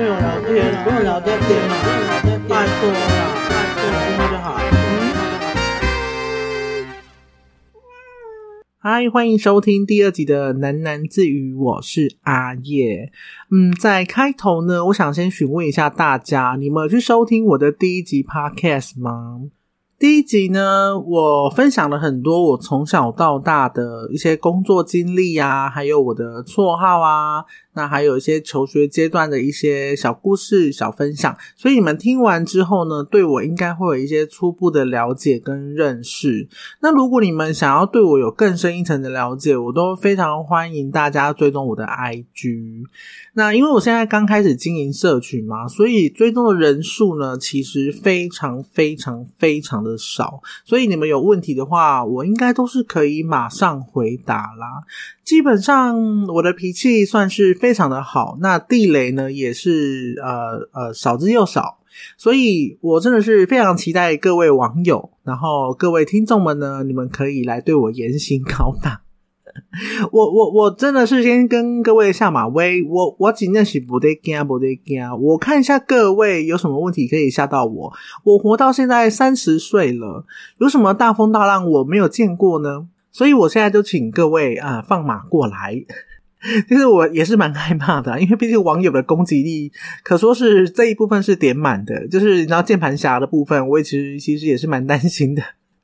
不用聊天，不用聊天天嘛，拜托了，拜托，这样就好。嗨，欢迎收听第二集的喃喃自语，我是阿叶。嗯，在开头呢，我想先询问一下大家，你们有去收听我的第一集 podcast 吗？第一集呢，我分享了很多我从小到大的一些工作经历啊，还有我的绰号啊。那还有一些求学阶段的一些小故事、小分享，所以你们听完之后呢，对我应该会有一些初步的了解跟认识。那如果你们想要对我有更深一层的了解，我都非常欢迎大家追踪我的 IG。那因为我现在刚开始经营社群嘛，所以追踪的人数呢，其实非常非常非常的少。所以你们有问题的话，我应该都是可以马上回答啦。基本上我的脾气算是非常的好，那地雷呢也是呃呃少之又少，所以我真的是非常期待各位网友，然后各位听众们呢，你们可以来对我严刑拷打。我我我真的是先跟各位下马威，我我今天是不得惊不得惊，我看一下各位有什么问题可以吓到我。我活到现在三十岁了，有什么大风大浪我没有见过呢？所以，我现在就请各位啊放马过来。其实我也是蛮害怕的，因为毕竟网友的攻击力可说是这一部分是点满的，就是你知道键盘侠的部分，我也其实其实也是蛮担心的。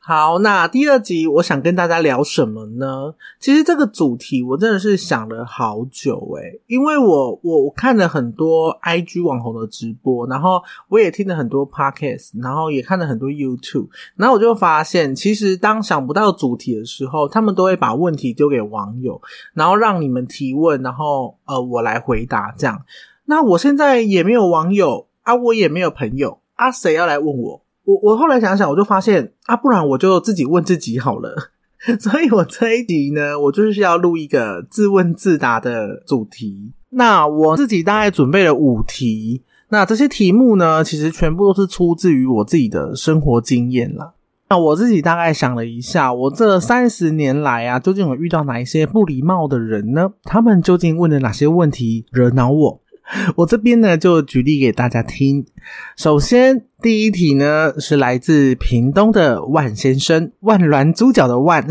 好，那第二集我想跟大家聊什么呢？其实这个主题我真的是想了好久诶，因为我我我看了很多 IG 网红的直播，然后我也听了很多 Podcast，然后也看了很多 YouTube，然后我就发现，其实当想不到主题的时候，他们都会把问题丢给网友，然后让你们提问，然后呃我来回答这样。那我现在也没有网友啊，我也没有朋友啊，谁要来问我？我我后来想想，我就发现啊，不然我就自己问自己好了。所以我这一集呢，我就是要录一个自问自答的主题。那我自己大概准备了五题，那这些题目呢，其实全部都是出自于我自己的生活经验啦。那我自己大概想了一下，我这三十年来啊，究竟有遇到哪一些不礼貌的人呢？他们究竟问了哪些问题惹恼我？我这边呢，就举例给大家听。首先，第一题呢是来自屏东的万先生，万峦猪脚的万。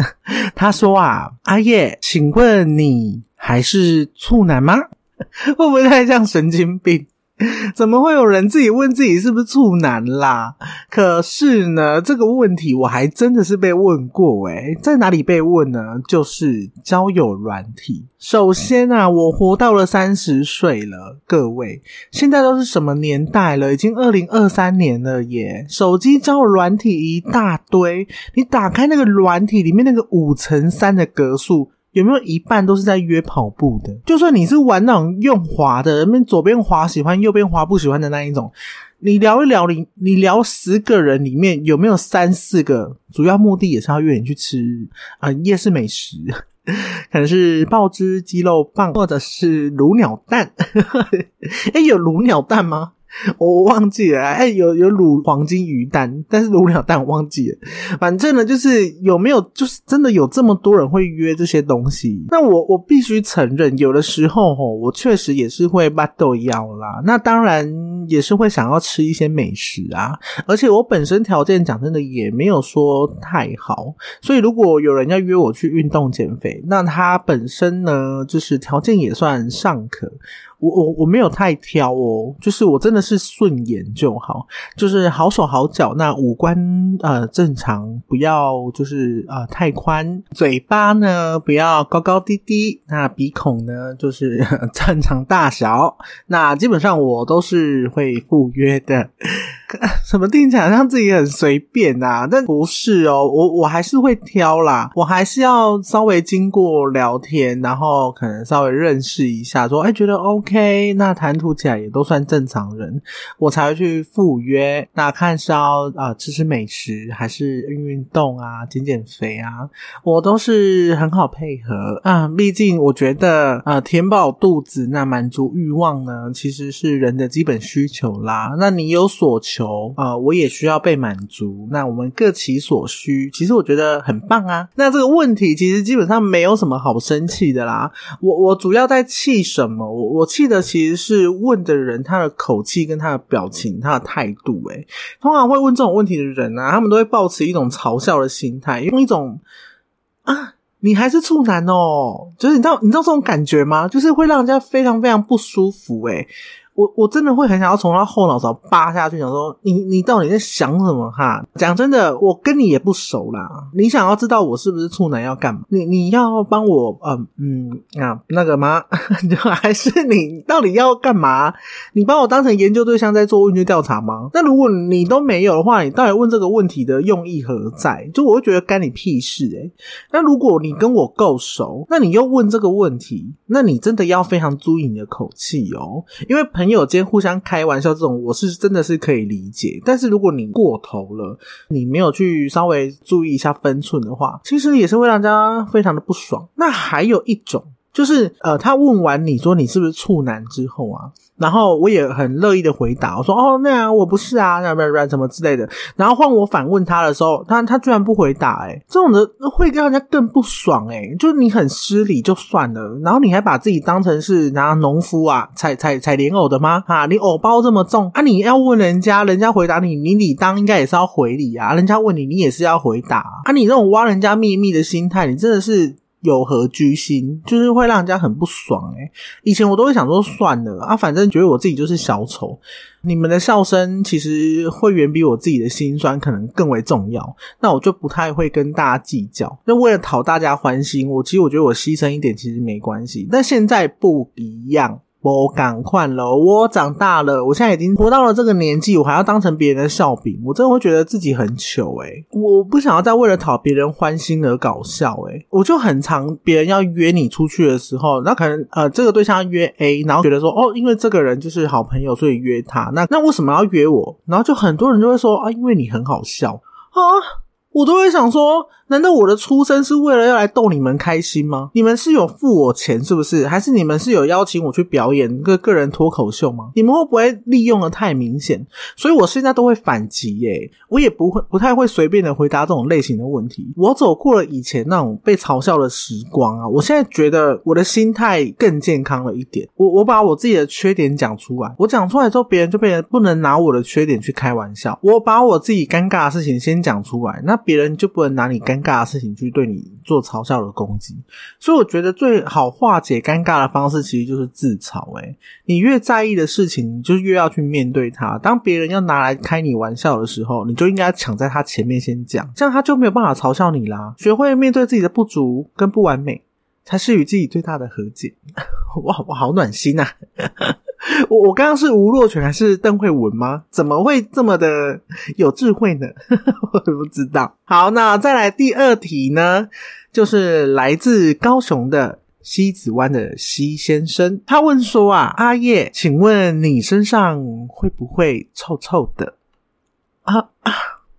他说啊，阿叶，请问你还是处男吗？会不会太像神经病？怎么会有人自己问自己是不是处男啦？可是呢，这个问题我还真的是被问过诶，在哪里被问呢？就是交友软体。首先啊，我活到了三十岁了，各位，现在都是什么年代了？已经二零二三年了耶！手机交友软体一大堆，你打开那个软体里面那个五乘三的格数。有没有一半都是在约跑步的？就算你是玩那种用滑的，那边左边滑喜欢，右边滑不喜欢的那一种，你聊一聊，你你聊十个人里面有没有三四个主要目的也是要约你去吃啊夜市美食，可能是爆汁鸡肉棒或者是卤鸟蛋？哎，有卤鸟蛋吗？我忘记了，哎，有有卤黄金鱼蛋，但是卤鸟蛋我忘记了。反正呢，就是有没有，就是真的有这么多人会约这些东西。那我我必须承认，有的时候吼，我确实也是会把豆腰啦。那当然也是会想要吃一些美食啊。而且我本身条件讲真的也没有说太好，所以如果有人要约我去运动减肥，那他本身呢，就是条件也算尚可。我我我没有太挑哦，就是我真的是顺眼就好，就是好手好脚，那五官呃正常，不要就是呃太宽，嘴巴呢不要高高低低，那鼻孔呢就是 正常大小，那基本上我都是会赴约的。什么听起来让自己很随便啊？但不是哦，我我还是会挑啦，我还是要稍微经过聊天，然后可能稍微认识一下，说哎觉得 OK，那谈吐起来也都算正常人，我才会去赴约。那看是要啊吃吃美食，还是运运动啊，减减肥啊，我都是很好配合啊。毕竟我觉得啊，填饱肚子，那满足欲望呢，其实是人的基本需求啦。那你有所求。求，啊，我也需要被满足。那我们各其所需，其实我觉得很棒啊。那这个问题其实基本上没有什么好生气的啦。我我主要在气什么？我我气的其实是问的人他的口气跟他的表情、他的态度。诶，通常会问这种问题的人啊，他们都会抱持一种嘲笑的心态，用一种啊。你还是处男哦，就是你知道你知道这种感觉吗？就是会让人家非常非常不舒服诶我我真的会很想要从他后脑勺扒下去，想说你你到底在想什么哈？讲真的，我跟你也不熟啦。你想要知道我是不是处男要干嘛？你你要帮我嗯嗯啊那个吗？还是你到底要干嘛？你把我当成研究对象在做问卷调查吗？那如果你都没有的话，你到底问这个问题的用意何在？就我会觉得干你屁事诶那如果你跟我够熟，那你又问这个问题，那你真的要非常注意你的口气哦，因为朋。朋友间互相开玩笑，这种我是真的是可以理解。但是如果你过头了，你没有去稍微注意一下分寸的话，其实也是会让大家非常的不爽。那还有一种。就是呃，他问完你说你是不是处男之后啊，然后我也很乐意的回答，我说哦，那样我不是啊，那不然什么之类的。然后换我反问他的时候，他他居然不回答，哎，这种的会让人家更不爽，哎，就是你很失礼就算了，然后你还把自己当成是拿农夫啊，采采采莲藕的吗？啊，你藕包这么重啊，你要问人家，人家回答你，你理当应该也是要回礼啊，人家问你，你也是要回答啊，你那种挖人家秘密的心态，你真的是。有何居心，就是会让人家很不爽诶以前我都会想说算了啊，反正觉得我自己就是小丑。你们的笑声其实会远比我自己的心酸可能更为重要。那我就不太会跟大家计较。那为了讨大家欢心，我其实我觉得我牺牲一点其实没关系。但现在不一样。我赶快了，我长大了，我现在已经活到了这个年纪，我还要当成别人的笑柄，我真的会觉得自己很糗诶我不想要再为了讨别人欢心而搞笑诶我就很常别人要约你出去的时候，那可能呃这个对象约 A，然后觉得说哦，因为这个人就是好朋友，所以约他。那那为什么要约我？然后就很多人就会说啊，因为你很好笑啊。我都会想说，难道我的出生是为了要来逗你们开心吗？你们是有付我钱是不是？还是你们是有邀请我去表演个个人脱口秀吗？你们会不会利用的太明显？所以我现在都会反击耶，我也不会不太会随便的回答这种类型的问题。我走过了以前那种被嘲笑的时光啊，我现在觉得我的心态更健康了一点。我我把我自己的缺点讲出来，我讲出来之后，别人就变得不能拿我的缺点去开玩笑。我把我自己尴尬的事情先讲出来，那。别人就不能拿你尴尬的事情去对你做嘲笑的攻击，所以我觉得最好化解尴尬的方式其实就是自嘲。诶你越在意的事情，你就越要去面对它。当别人要拿来开你玩笑的时候，你就应该抢在他前面先讲，这样他就没有办法嘲笑你啦。学会面对自己的不足跟不完美，才是与自己最大的和解。哇，我好暖心呐！我我刚刚是吴若权还是邓慧文吗？怎么会这么的有智慧呢？我也不知道。好，那再来第二题呢，就是来自高雄的西子湾的西先生，他问说啊，阿叶，请问你身上会不会臭臭的？啊啊！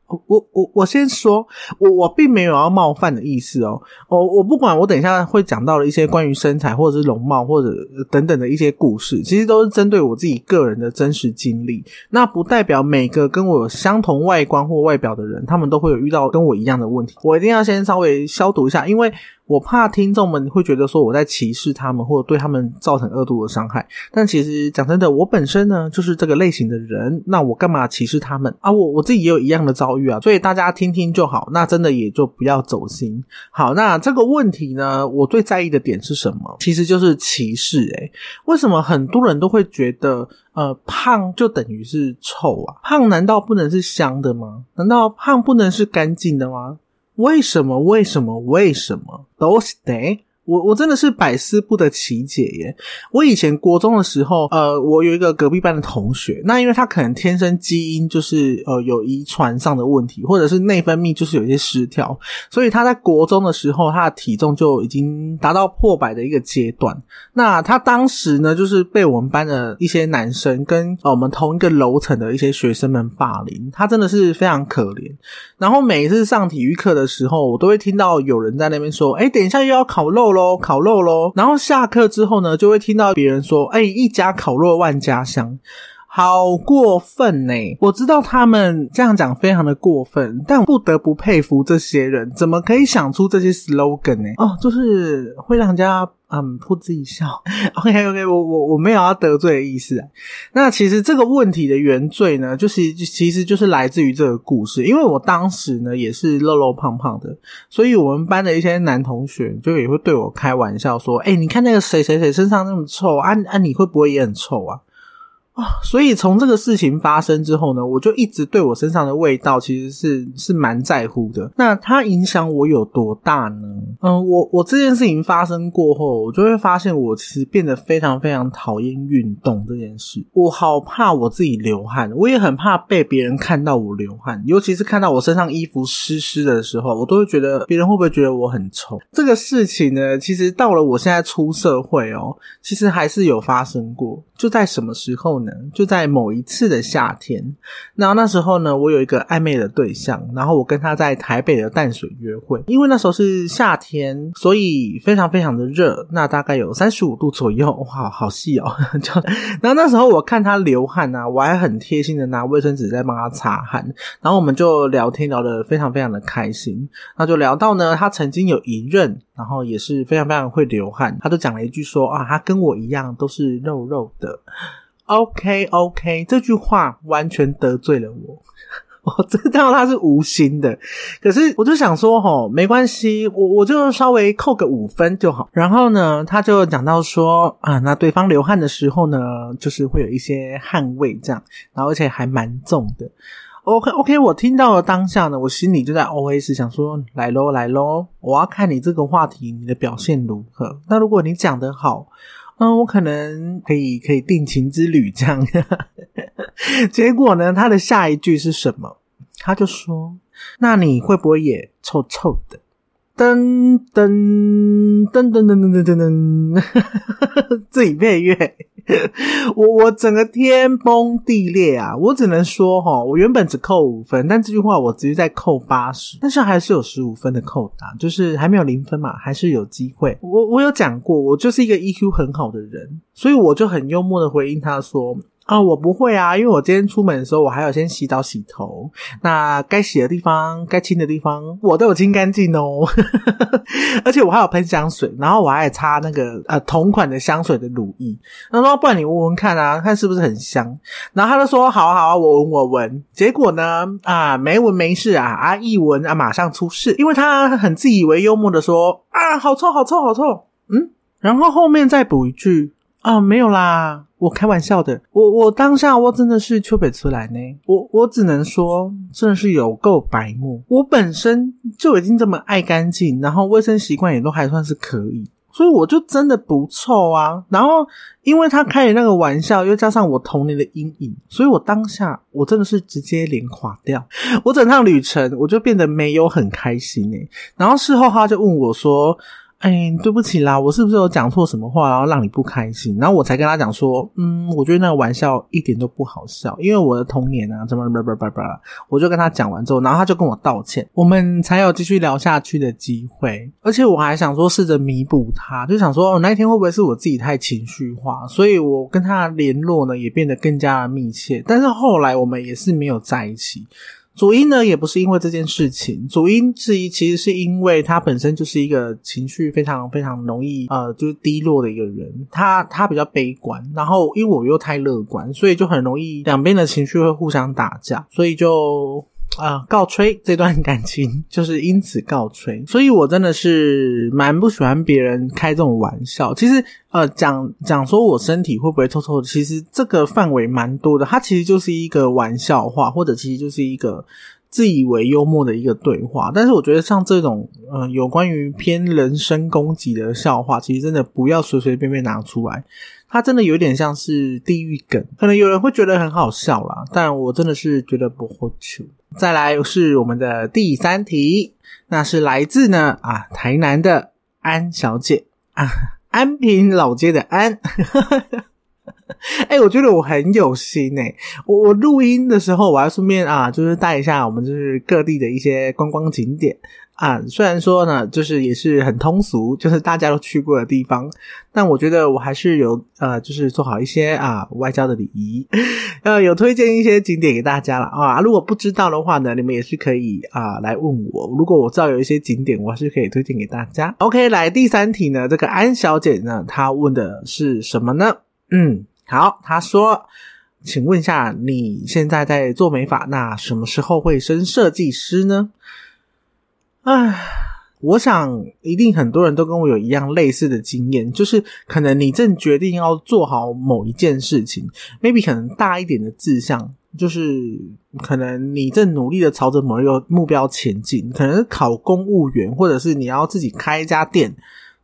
我我我先说，我我并没有要冒犯的意思哦。我我不管，我等一下会讲到的一些关于身材或者是容貌或者等等的一些故事，其实都是针对我自己个人的真实经历。那不代表每个跟我相同外观或外表的人，他们都会有遇到跟我一样的问题。我一定要先稍微消毒一下，因为。我怕听众们会觉得说我在歧视他们，或者对他们造成恶度的伤害。但其实讲真的，我本身呢就是这个类型的人，那我干嘛歧视他们啊？我我自己也有一样的遭遇啊，所以大家听听就好。那真的也就不要走心。好，那这个问题呢，我最在意的点是什么？其实就是歧视。诶为什么很多人都会觉得呃胖就等于是臭啊？胖难道不能是香的吗？难道胖不能是干净的吗？为什么？为什么？为什么？都是得。我我真的是百思不得其解耶！我以前国中的时候，呃，我有一个隔壁班的同学，那因为他可能天生基因就是呃有遗传上的问题，或者是内分泌就是有一些失调，所以他在国中的时候，他的体重就已经达到破百的一个阶段。那他当时呢，就是被我们班的一些男生跟我们同一个楼层的一些学生们霸凌，他真的是非常可怜。然后每一次上体育课的时候，我都会听到有人在那边说：“哎，等一下又要烤肉。”喽，烤肉喽，然后下课之后呢，就会听到别人说：“哎，一家烤肉万家香。”好过分呢！我知道他们这样讲非常的过分，但不得不佩服这些人，怎么可以想出这些 slogan 呢？哦，就是会让人家。嗯，噗自己笑。OK OK，我我我没有要得罪的意思。那其实这个问题的原罪呢，就是其实就是来自于这个故事。因为我当时呢也是肉肉胖胖的，所以我们班的一些男同学就也会对我开玩笑说：“哎，你看那个谁谁谁身上那么臭啊啊，你会不会也很臭啊？”啊，所以从这个事情发生之后呢，我就一直对我身上的味道其实是是蛮在乎的。那它影响我有多大呢？嗯，我我这件事情发生过后，我就会发现我其实变得非常非常讨厌运动这件事。我好怕我自己流汗，我也很怕被别人看到我流汗，尤其是看到我身上衣服湿湿的时候，我都会觉得别人会不会觉得我很臭？这个事情呢，其实到了我现在出社会哦，其实还是有发生过。就在什么时候呢？就在某一次的夏天，然后那时候呢，我有一个暧昧的对象，然后我跟他在台北的淡水约会，因为那时候是夏天，所以非常非常的热，那大概有三十五度左右，哇，好细哦！就然后那时候我看他流汗啊，我还很贴心的拿卫生纸在帮他擦汗，然后我们就聊天聊得非常非常的开心，那就聊到呢，他曾经有一任。然后也是非常非常会流汗，他就讲了一句说啊，他跟我一样都是肉肉的。OK OK，这句话完全得罪了我，我知道他是无心的，可是我就想说吼，没关系，我我就稍微扣个五分就好。然后呢，他就讲到说啊，那对方流汗的时候呢，就是会有一些汗味这样，然后而且还蛮重的。OK OK，我听到了当下呢，我心里就在 OS 想说：来喽来喽，我要看你这个话题你的表现如何。那如果你讲得好，嗯，我可能可以可以定情之旅这样。结果呢，他的下一句是什么？他就说：那你会不会也臭臭的？噔噔噔噔噔噔噔噔，自己配乐。我我整个天崩地裂啊！我只能说哈，我原本只扣五分，但这句话我直接在扣八十，但是还是有十五分的扣打，就是还没有零分嘛，还是有机会。我我有讲过，我就是一个 EQ 很好的人，所以我就很幽默的回应他说。啊，我不会啊，因为我今天出门的时候，我还要先洗澡洗头。那该洗的地方、该清的地方，我都有清干净哦。而且我还有喷香水，然后我还擦那个呃同款的香水的乳液。他说：“不然你闻闻看啊，看是不是很香。”然后他就说：“好啊，好啊，我闻我闻。”结果呢，啊，没闻没事啊，啊一闻啊马上出事，因为他很自以为幽默的说：“啊，好臭，好臭，好臭。”嗯，然后后面再补一句。啊，没有啦，我开玩笑的。我我当下我真的是丘北出来呢，我我只能说真的是有够白目。我本身就已经这么爱干净，然后卫生习惯也都还算是可以，所以我就真的不臭啊。然后因为他开的那个玩笑，又加上我童年的阴影，所以我当下我真的是直接脸垮掉。我整趟旅程我就变得没有很开心诶。然后事后他就问我说。哎，对不起啦，我是不是有讲错什么话，然后让你不开心？然后我才跟他讲说，嗯，我觉得那个玩笑一点都不好笑，因为我的童年啊，怎么叭叭叭叭，我就跟他讲完之后，然后他就跟我道歉，我们才有继续聊下去的机会。而且我还想说试着弥补他，就想说哦那一天会不会是我自己太情绪化，所以我跟他联络呢也变得更加的密切。但是后来我们也是没有在一起。主因呢，也不是因为这件事情，主因是一其实是因为他本身就是一个情绪非常非常容易呃，就是低落的一个人，他他比较悲观，然后因为我又太乐观，所以就很容易两边的情绪会互相打架，所以就。啊，告吹这段感情 就是因此告吹，所以我真的是蛮不喜欢别人开这种玩笑。其实，呃，讲讲说我身体会不会臭臭的，其实这个范围蛮多的。它其实就是一个玩笑话，或者其实就是一个自以为幽默的一个对话。但是，我觉得像这种，呃，有关于偏人身攻击的笑话，其实真的不要随随便便拿出来。它真的有点像是地狱梗，可能有人会觉得很好笑啦，但我真的是觉得不好笑。再来是我们的第三题，那是来自呢啊台南的安小姐啊，安平老街的安。哎、我觉得我很有心哎、我我录音的时候，我要顺便啊，就是带一下我们就是各地的一些观光景点啊。虽然说呢，就是也是很通俗，就是大家都去过的地方，但我觉得我还是有呃，就是做好一些啊外交的礼仪，呃，有推荐一些景点给大家了啊。如果不知道的话呢，你们也是可以啊来问我。如果我知道有一些景点，我还是可以推荐给大家。OK，来第三题呢，这个安小姐呢，她问的是什么呢？嗯，好，他说。请问一下，你现在在做美发，那什么时候会升设计师呢？唉，我想一定很多人都跟我有一样类似的经验，就是可能你正决定要做好某一件事情，maybe 可能大一点的志向，就是可能你正努力的朝着某一个目标前进，可能考公务员，或者是你要自己开一家店。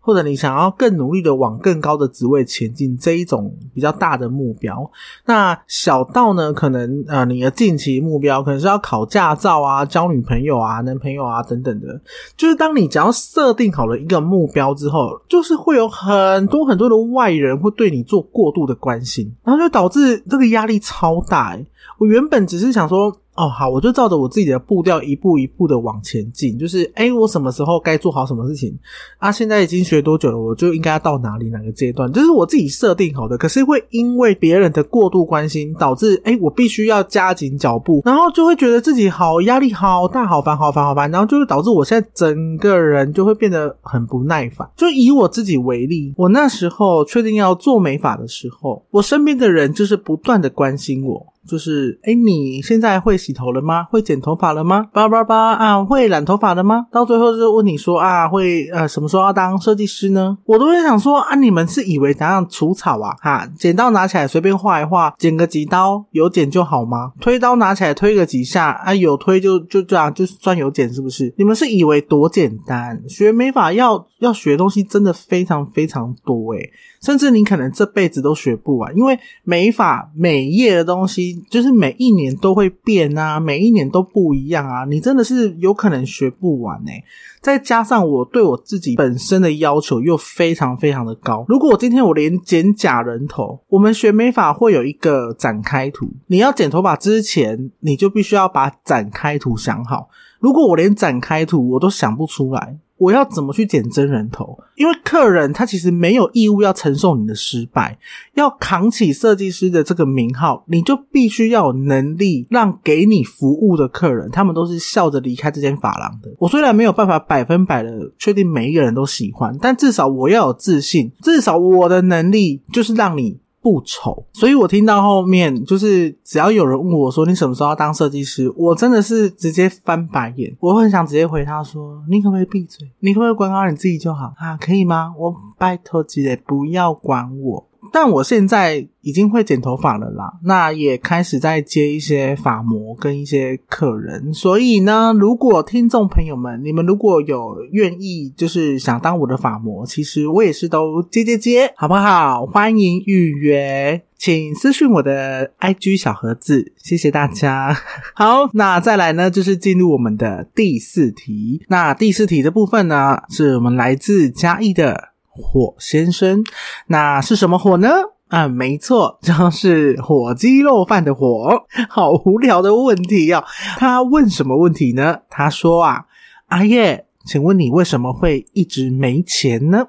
或者你想要更努力的往更高的职位前进，这一种比较大的目标。那小到呢，可能呃你的近期目标可能是要考驾照啊、交女朋友啊、男朋友啊等等的。就是当你只要设定好了一个目标之后，就是会有很多很多的外人会对你做过度的关心，然后就导致这个压力超大、我原本只是想说。哦，好，我就照着我自己的步调一步一步的往前进，就是哎，我什么时候该做好什么事情啊？现在已经学多久了？我就应该要到哪里哪个阶段？就是我自己设定好的，可是会因为别人的过度关心，导致哎，我必须要加紧脚步，然后就会觉得自己好压力好大，好烦，好烦，好烦，然后就会导致我现在整个人就会变得很不耐烦。就以我自己为例，我那时候确定要做美发的时候，我身边的人就是不断的关心我。就是，哎，你现在会洗头了吗？会剪头发了吗？叭叭叭啊，会染头发了吗？到最后就问你说啊，会呃什么时候要当设计师呢？我都会想说啊，你们是以为怎样除草啊？哈，剪刀拿起来随便画一画，剪个几刀，有剪就好吗？推刀拿起来推个几下啊，有推就就这样，就算有剪是不是？你们是以为多简单？学美发要要学东西真的非常非常多诶、甚至你可能这辈子都学不完，因为美发美业的东西。就是每一年都会变啊，每一年都不一样啊，你真的是有可能学不完哎、再加上我对我自己本身的要求又非常非常的高。如果我今天我连剪假人头，我们学美发会有一个展开图，你要剪头发之前，你就必须要把展开图想好。如果我连展开图我都想不出来，我要怎么去剪真人头？因为客人他其实没有义务要承受你的失败，要扛起设计师的这个名号，你就必须要有能力让给你服务的客人，他们都是笑着离开这间发廊的。我虽然没有办法百分百的确定每一个人都喜欢，但至少我要有自信，至少我的能力就是让你。不丑，所以我听到后面就是只要有人问我说你什么时候要当设计师，我真的是直接翻白眼，我很想直接回他说你可不可以闭嘴，你可不可以管好你自己就好啊？可以吗？我拜托姐不要管我。但我现在已经会剪头发了啦，那也开始在接一些发模跟一些客人，所以呢，如果听众朋友们，你们如果有愿意就是想当我的发模，其实我也是都接接接，好不好？欢迎预约。请私讯我的 IG 小盒子，谢谢大家。好，那再来呢，就是进入我们的第四题。那第四题的部分呢，是我们来自嘉义的火先生，那是什么火呢？啊，没错，就是火鸡肉饭的火。好无聊的问题哦。他问什么问题呢？他说啊，阿叶，请问你为什么会一直没钱呢？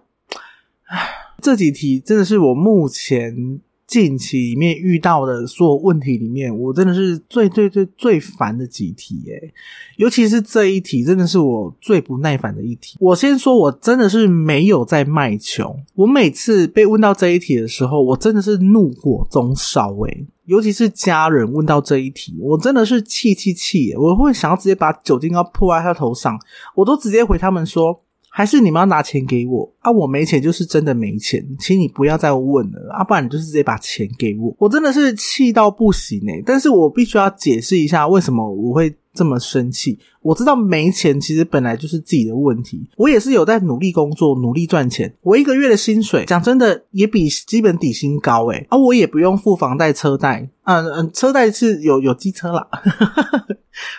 这几题真的是我目前。近期里面遇到的所有问题里面，我真的是最最最最烦的几题诶，尤其是这一题，真的是我最不耐烦的一题。我先说，我真的是没有在卖穷。我每次被问到这一题的时候，我真的是怒火中烧诶。尤其是家人问到这一题，我真的是气气气，我会想要直接把酒精膏泼在他头上，我都直接回他们说。还是你们要拿钱给我啊？我没钱就是真的没钱，请你不要再问了啊！不然你就是直接把钱给我。我真的是气到不行哎、欸！但是我必须要解释一下为什么我会这么生气，我知道没钱其实本来就是自己的问题，我也是有在努力工作、努力赚钱。我一个月的薪水，讲真的也比基本底薪高诶，啊，我也不用付房贷、车贷，嗯嗯，车贷是有有机车啦。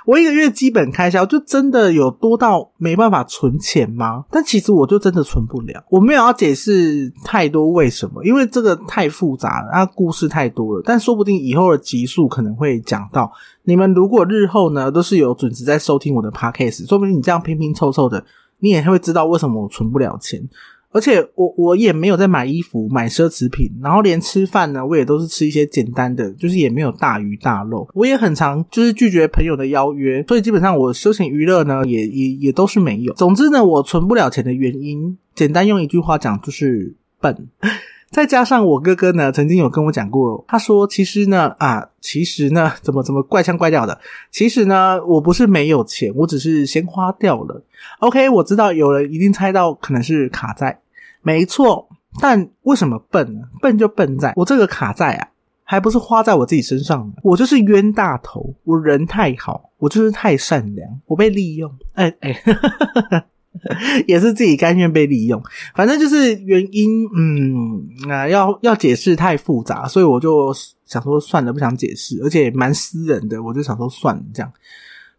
我一个月基本开销就真的有多到没办法存钱吗？但其实我就真的存不了。我没有要解释太多为什么，因为这个太复杂了，啊，故事太多了。但说不定以后的集数可能会讲到。你们如果日后呢都是有准时在收听我的 podcast，说不定你这样拼拼凑凑的，你也会知道为什么我存不了钱。而且我我也没有在买衣服、买奢侈品，然后连吃饭呢，我也都是吃一些简单的，就是也没有大鱼大肉。我也很常就是拒绝朋友的邀约，所以基本上我休闲娱乐呢，也也也都是没有。总之呢，我存不了钱的原因，简单用一句话讲就是笨。再加上我哥哥呢，曾经有跟我讲过，他说其实呢啊，其实呢怎么怎么怪腔怪调的，其实呢我不是没有钱，我只是先花掉了。OK，我知道有人一定猜到可能是卡债。没错，但为什么笨呢？笨就笨在我这个卡债啊，还不是花在我自己身上呢？我就是冤大头，我人太好，我就是太善良，我被利用。哎哎，也是自己甘愿被利用。反正就是原因，嗯啊，要要解释太复杂，所以我就想说算了，不想解释，而且蛮私人的，我就想说算了，这样。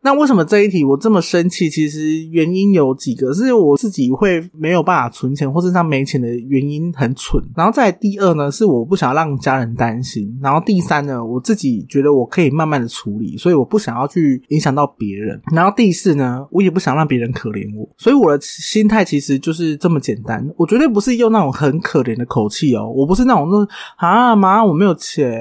那为什么这一题我这么生气？其实原因有几个，是我自己会没有办法存钱，或者他没钱的原因很蠢。然后再第二呢，是我不想让家人担心。然后第三呢，我自己觉得我可以慢慢的处理，所以我不想要去影响到别人。然后第四呢，我也不想让别人可怜我，所以我的心态其实就是这么简单。我绝对不是用那种很可怜的口气哦，我不是那种说啊妈我没有钱，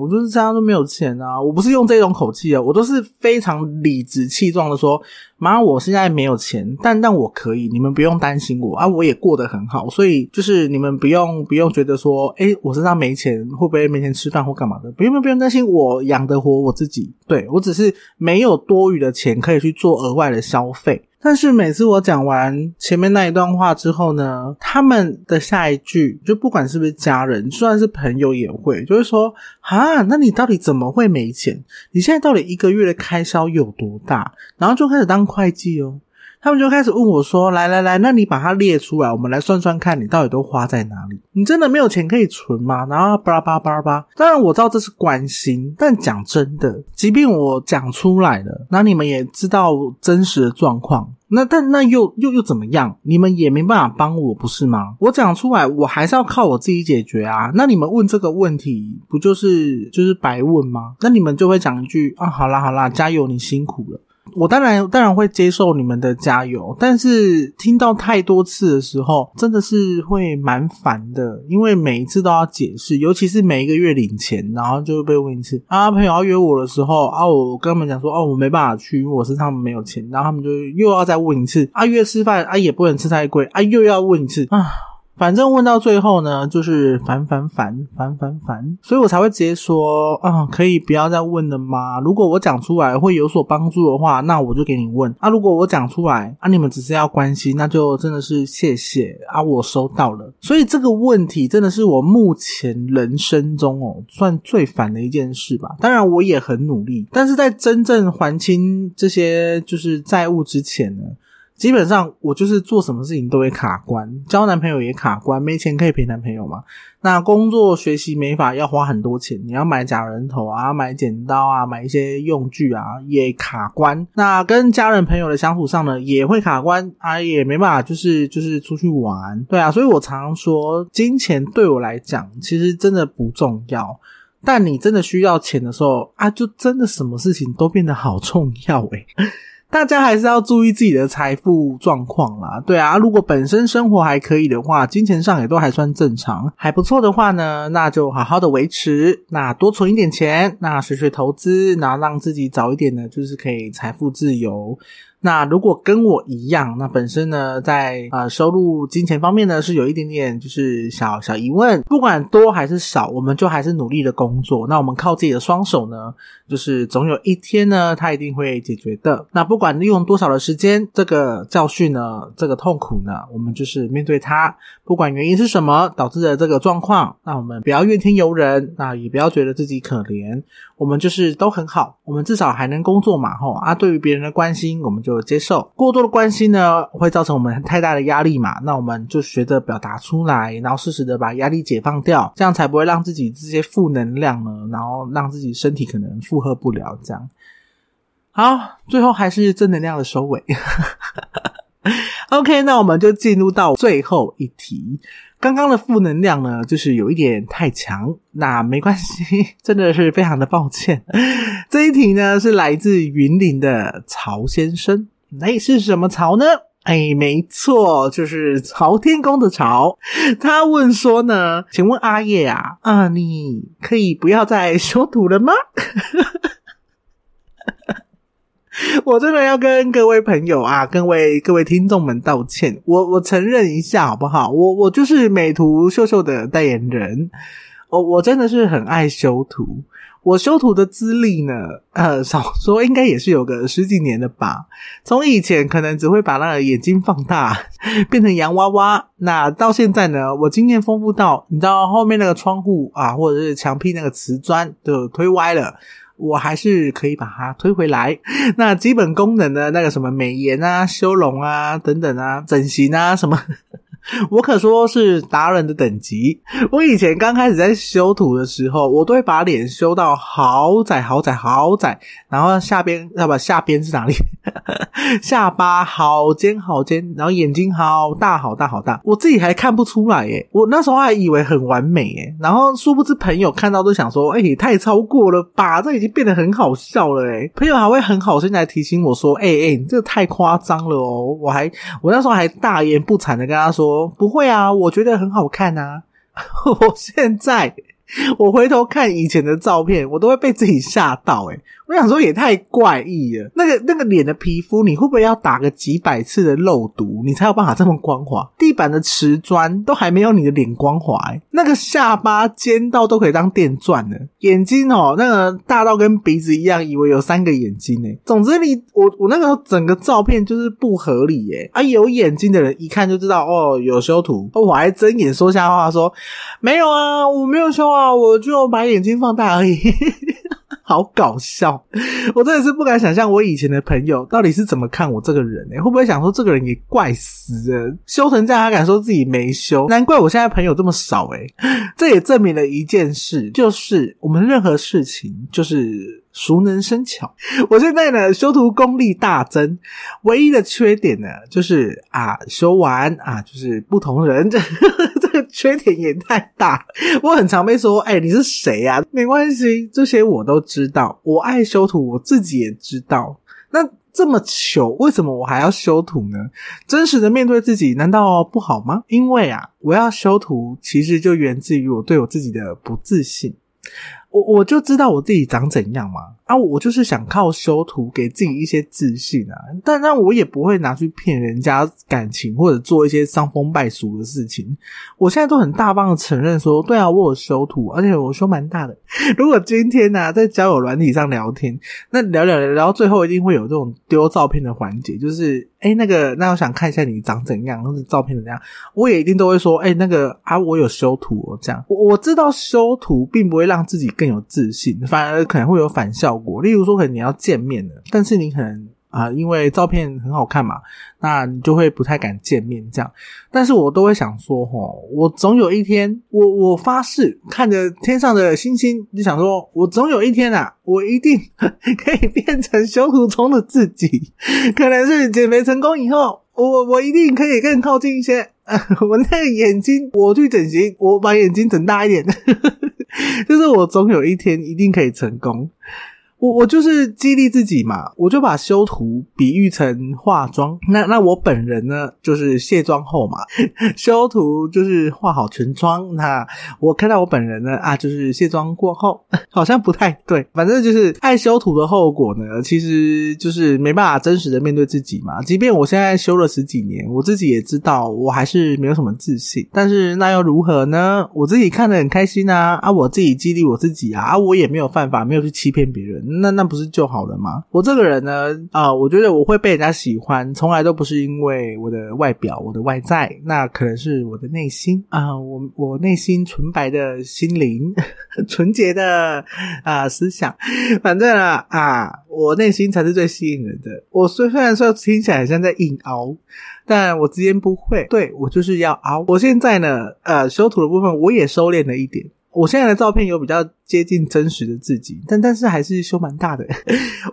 我就是这样都没有钱啊，我不是用这种口气啊，我都是非常理。理直气壮的说：“妈，我现在没有钱，但但我可以，你们不用担心我啊，我也过得很好，所以就是你们不用不用觉得说，哎，我身上没钱，会不会没钱吃饭或干嘛的？不用不用担心，我养得活我自己，对我只是没有多余的钱可以去做额外的消费。”但是每次我讲完前面那一段话之后呢，他们的下一句就不管是不是家人，就算是朋友也会，就是说啊，那你到底怎么会没钱？你现在到底一个月的开销有多大？然后就开始当会计哦。他们就开始问我说：“来来来，那你把它列出来，我们来算算看，你到底都花在哪里？你真的没有钱可以存吗？”然后巴拉巴拉巴拉巴。当然我知道这是关心，但讲真的，即便我讲出来了，那你们也知道真实的状况，那但那又又又怎么样？你们也没办法帮我，不是吗？我讲出来，我还是要靠我自己解决啊。那你们问这个问题，不就是就是白问吗？那你们就会讲一句啊，好啦好啦，加油，你辛苦了。我当然当然会接受你们的加油，但是听到太多次的时候，真的是会蛮烦的，因为每一次都要解释，尤其是每一个月领钱，然后就会被问一次啊，朋友要约我的时候啊，我跟他们讲说哦，我没办法去，因为我身上没有钱，然后他们就又要再问一次啊，约吃饭啊，也不能吃太贵啊，又要问一次啊。反正问到最后呢，就是烦烦烦烦烦烦，所以我才会直接说啊，可以不要再问了吗？如果我讲出来会有所帮助的话，那我就给你问啊。如果我讲出来啊，你们只是要关心，那就真的是谢谢啊，我收到了。所以这个问题真的是我目前人生中哦，算最烦的一件事吧。当然我也很努力，但是在真正还清这些就是债务之前呢。基本上我就是做什么事情都会卡关，交男朋友也卡关，没钱可以陪男朋友嘛。那工作、学习、没法要花很多钱，你要买假人头啊，买剪刀啊，买一些用具啊，也卡关。那跟家人朋友的相处上呢，也会卡关啊，也没办法，就是就是出去玩，对啊。所以我常常说，金钱对我来讲其实真的不重要，但你真的需要钱的时候啊，就真的什么事情都变得好重要诶大家还是要注意自己的财富状况啦。对啊，如果本身生活还可以的话，金钱上也都还算正常，还不错的话呢，那就好好的维持，那多存一点钱，那学学投资，然后让自己早一点呢，就是可以财富自由。那如果跟我一样，那本身呢，在呃收入金钱方面呢，是有一点点就是小小疑问。不管多还是少，我们就还是努力的工作。那我们靠自己的双手呢，就是总有一天呢，它一定会解决的。那不管利用多少的时间，这个教训呢，这个痛苦呢，我们就是面对它。不管原因是什么导致的这个状况，那我们不要怨天尤人，那也不要觉得自己可怜。我们就是都很好，我们至少还能工作嘛，吼啊！对于别人的关心，我们就接受。过多的关心呢，会造成我们太大的压力嘛，那我们就学着表达出来，然后适时的把压力解放掉，这样才不会让自己这些负能量呢，然后让自己身体可能负荷不了。这样好，最后还是正能量的收尾。OK，那我们就进入到最后一题。刚刚的负能量呢，就是有一点太强，那没关系，真的是非常的抱歉。这一题呢是来自云林的曹先生，哎，是什么曹呢？哎，没错，就是朝天宫的朝。他问说呢，请问阿叶啊，啊，你可以不要再修图了吗？我真的要跟各位朋友啊，各位各位听众们道歉。我我承认一下好不好？我我就是美图秀秀的代言人。我我真的是很爱修图。我修图的资历呢，呃，少说应该也是有个十几年的吧。从以前可能只会把那个眼睛放大 变成洋娃娃，那到现在呢，我经验丰富到，你知道后面那个窗户啊，或者是墙壁那个瓷砖都推歪了。我还是可以把它推回来。那基本功能的那个什么美颜啊、修容啊等等啊、整形啊什么。我可说是达人的等级。我以前刚开始在修图的时候，我都会把脸修到好窄、好窄、好窄，然后下边要不下边是哪里？下巴好尖、好尖，然后眼睛好大、好大、好大，我自己还看不出来耶。我那时候还以为很完美耶，然后殊不知朋友看到都想说：“哎，太超过了吧？这已经变得很好笑了。”哎，朋友还会很好心来提醒我说：“哎哎，你这个太夸张了哦！”我还我那时候还大言不惭的跟他说。不会啊，我觉得很好看啊！我现在我回头看以前的照片，我都会被自己吓到诶我想说也太怪异了，那个那个脸的皮肤，你会不会要打个几百次的肉毒，你才有办法这么光滑？地板的瓷砖都还没有你的脸光滑，那个下巴尖到都可以当电钻了，眼睛哦，那个大到跟鼻子一样，以为有三个眼睛呢。总之，你我我那个整个照片就是不合理耶！啊，有眼睛的人一看就知道哦，有修图。我还睁眼说瞎话，说没有啊，我没有修啊，我就把眼睛放大而已。好搞笑！我真的是不敢想象，我以前的朋友到底是怎么看我这个人呢？会不会想说这个人也怪死了，修成这样还敢说自己没修？难怪我现在朋友这么少诶 这也证明了一件事，就是我们任何事情就是。熟能生巧，我现在呢修图功力大增，唯一的缺点呢就是啊修完啊就是不同人，这 这个缺点也太大。我很常被说，哎你是谁呀？没关系，这些我都知道。我爱修图，我自己也知道。那这么糗，为什么我还要修图呢？真实的面对自己，难道不好吗？因为啊，我要修图，其实就源自于我对我自己的不自信。我我就知道我自己长怎样嘛。啊，我就是想靠修图给自己一些自信啊，但但我也不会拿去骗人家感情或者做一些伤风败俗的事情。我现在都很大方的承认说，对啊，我有修图，而且我修蛮大的。如果今天呢，在交友软体上聊天，那聊聊聊聊到最后，一定会有这种丢照片的环节，就是哎，那个，那我想看一下你长怎样，或者照片怎样，我也一定都会说，哎，那个啊，我有修图哦，这样。我我知道修图并不会让自己更有自信，反而可能会有反效。果，例如说，可能你要见面的，但是你可能啊，因为照片很好看嘛，那你就会不太敢见面这样。但是我都会想说，吼，我总有一天，我我发誓，看着天上的星星，就想说，我总有一天啊，我一定 可以变成修图中的自己。可能是减肥成功以后，我我一定可以更靠近一些。我那个眼睛，我去整形，我把眼睛整大一点，就是我总有一天一定可以成功。我我就是激励自己嘛，我就把修图比喻成化妆。那那我本人呢，就是卸妆后嘛，修图就是化好全妆。那我看到我本人呢，啊，就是卸妆过后，好像不太对。反正就是爱修图的后果呢，其实就是没办法真实的面对自己嘛。即便我现在修了十几年，我自己也知道我还是没有什么自信。但是那又如何呢？我自己看得很开心啊，啊，我自己激励我自己啊，啊，我也没有犯法，没有去欺骗别人。那那不是就好了吗？我这个人呢，啊，我觉得我会被人家喜欢，从来都不是因为我的外表、我的外在，那可能是我的内心啊，我我内心纯白的心灵，纯洁的啊思想，反正啊啊，我内心才是最吸引人的。我虽虽然说听起来像在硬凹。但我直言不讳，对我就是要熬。我现在呢，呃，修图的部分我也收敛了一点。我现在的照片有比较。接近真实的自己，但但是还是胸蛮大的。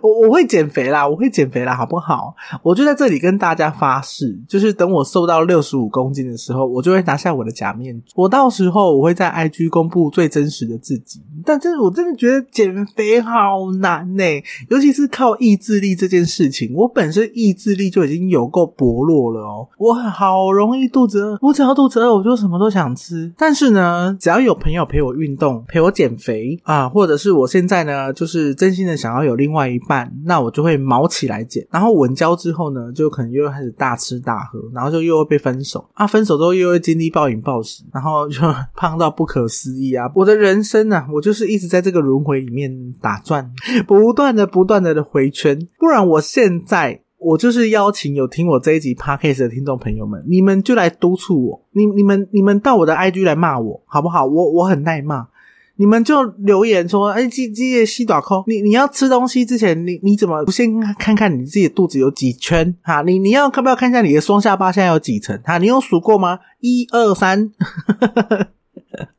我我会减肥啦，我会减肥啦，好不好？我就在这里跟大家发誓，就是等我瘦到六十五公斤的时候，我就会拿下我的假面。我到时候我会在 IG 公布最真实的自己。但真的，我真的觉得减肥好难呢，尤其是靠意志力这件事情。我本身意志力就已经有够薄弱了哦，我好容易肚子饿，我只要肚子饿，我就什么都想吃。但是呢，只要有朋友陪我运动，陪我减肥。啊，或者是我现在呢，就是真心的想要有另外一半，那我就会毛起来减，然后稳交之后呢，就可能又开始大吃大喝，然后就又会被分手啊，分手之后又会经历暴饮暴食，然后就 胖到不可思议啊！我的人生呢，我就是一直在这个轮回里面打转，不断的不断的的回圈，不然我现在我就是邀请有听我这一集 podcast 的听众朋友们，你们就来督促我，你你们你们到我的 IG 来骂我好不好？我我很耐骂。你们就留言说：“哎，这这些西短空，你你要吃东西之前，你你怎么不先看看你自己肚子有几圈？哈，你你要要不要看一下你的双下巴现在有几层？哈，你有数过吗？一二三。”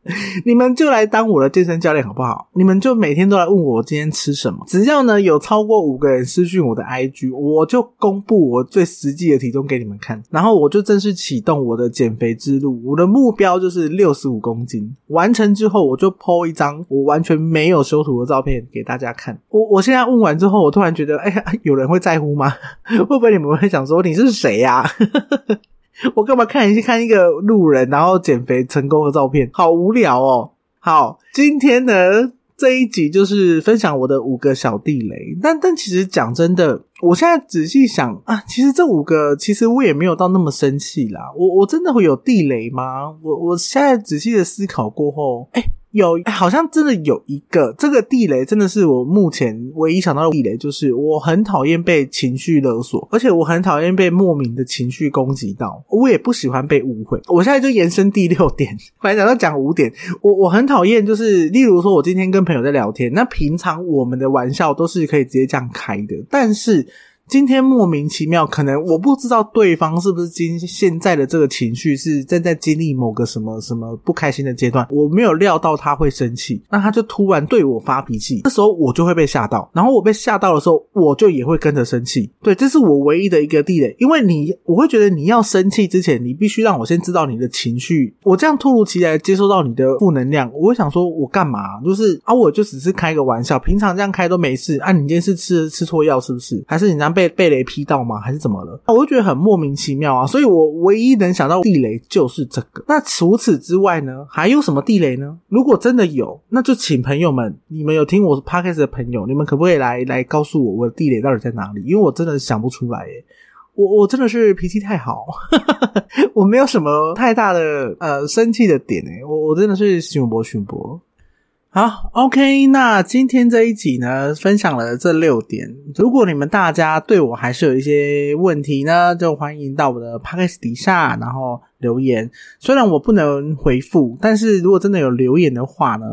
你们就来当我的健身教练好不好？你们就每天都来问我今天吃什么。只要呢有超过五个人私讯我的 IG，我就公布我最实际的体重给你们看。然后我就正式启动我的减肥之路。我的目标就是六十五公斤，完成之后我就 po 一张我完全没有修图的照片给大家看。我我现在问完之后，我突然觉得，哎呀，有人会在乎吗？会不会你们会想说你是谁呀？我干嘛看一看一个路人，然后减肥成功的照片，好无聊哦。好，今天呢这一集就是分享我的五个小地雷，但但其实讲真的，我现在仔细想啊，其实这五个其实我也没有到那么生气啦。我我真的会有地雷吗？我我现在仔细的思考过后，哎。有，好像真的有一个这个地雷，真的是我目前唯一想到的地雷，就是我很讨厌被情绪勒索，而且我很讨厌被莫名的情绪攻击到，我也不喜欢被误会。我现在就延伸第六点，本来想要讲五点，我我很讨厌，就是例如说，我今天跟朋友在聊天，那平常我们的玩笑都是可以直接这样开的，但是。今天莫名其妙，可能我不知道对方是不是今现在的这个情绪是正在经历某个什么什么不开心的阶段，我没有料到他会生气，那他就突然对我发脾气，这时候我就会被吓到，然后我被吓到的时候，我就也会跟着生气。对，这是我唯一的一个地雷，因为你我会觉得你要生气之前，你必须让我先知道你的情绪，我这样突如其来接收到你的负能量，我会想说我干嘛？就是啊，我就只是开个玩笑，平常这样开都没事啊，你今天是吃吃错药是不是？还是你这被？被雷劈到吗？还是怎么了？我就觉得很莫名其妙啊！所以我唯一能想到地雷就是这个。那除此之外呢？还有什么地雷呢？如果真的有，那就请朋友们，你们有听我 podcast 的朋友，你们可不可以来来告诉我，我的地雷到底在哪里？因为我真的想不出来。诶我我真的是脾气太好，我没有什么太大的呃生气的点诶我我真的是寻博寻博。好，OK，那今天这一集呢，分享了这六点。如果你们大家对我还是有一些问题呢，就欢迎到我的 podcast 底下，然后。留言虽然我不能回复，但是如果真的有留言的话呢，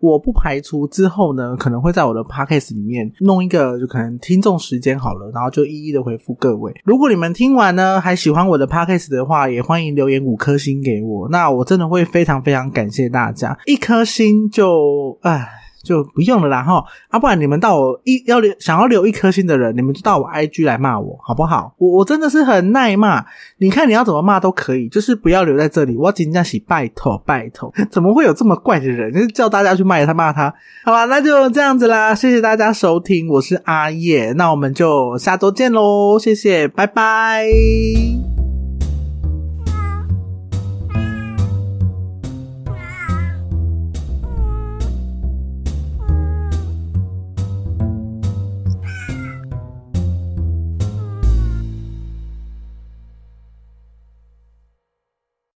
我不排除之后呢，可能会在我的 podcast 里面弄一个，就可能听众时间好了，然后就一一的回复各位。如果你们听完呢，还喜欢我的 podcast 的话，也欢迎留言五颗星给我，那我真的会非常非常感谢大家，一颗星就唉。就不用了啦哈，啊，不然你们到我一要留想要留一颗心的人，你们就到我 IG 来骂我好不好？我我真的是很耐骂，你看你要怎么骂都可以，就是不要留在这里。我紧张起拜托拜托，怎么会有这么怪的人？就是叫大家去骂他骂他，好吧？那就这样子啦，谢谢大家收听，我是阿叶，那我们就下周见喽，谢谢，拜拜。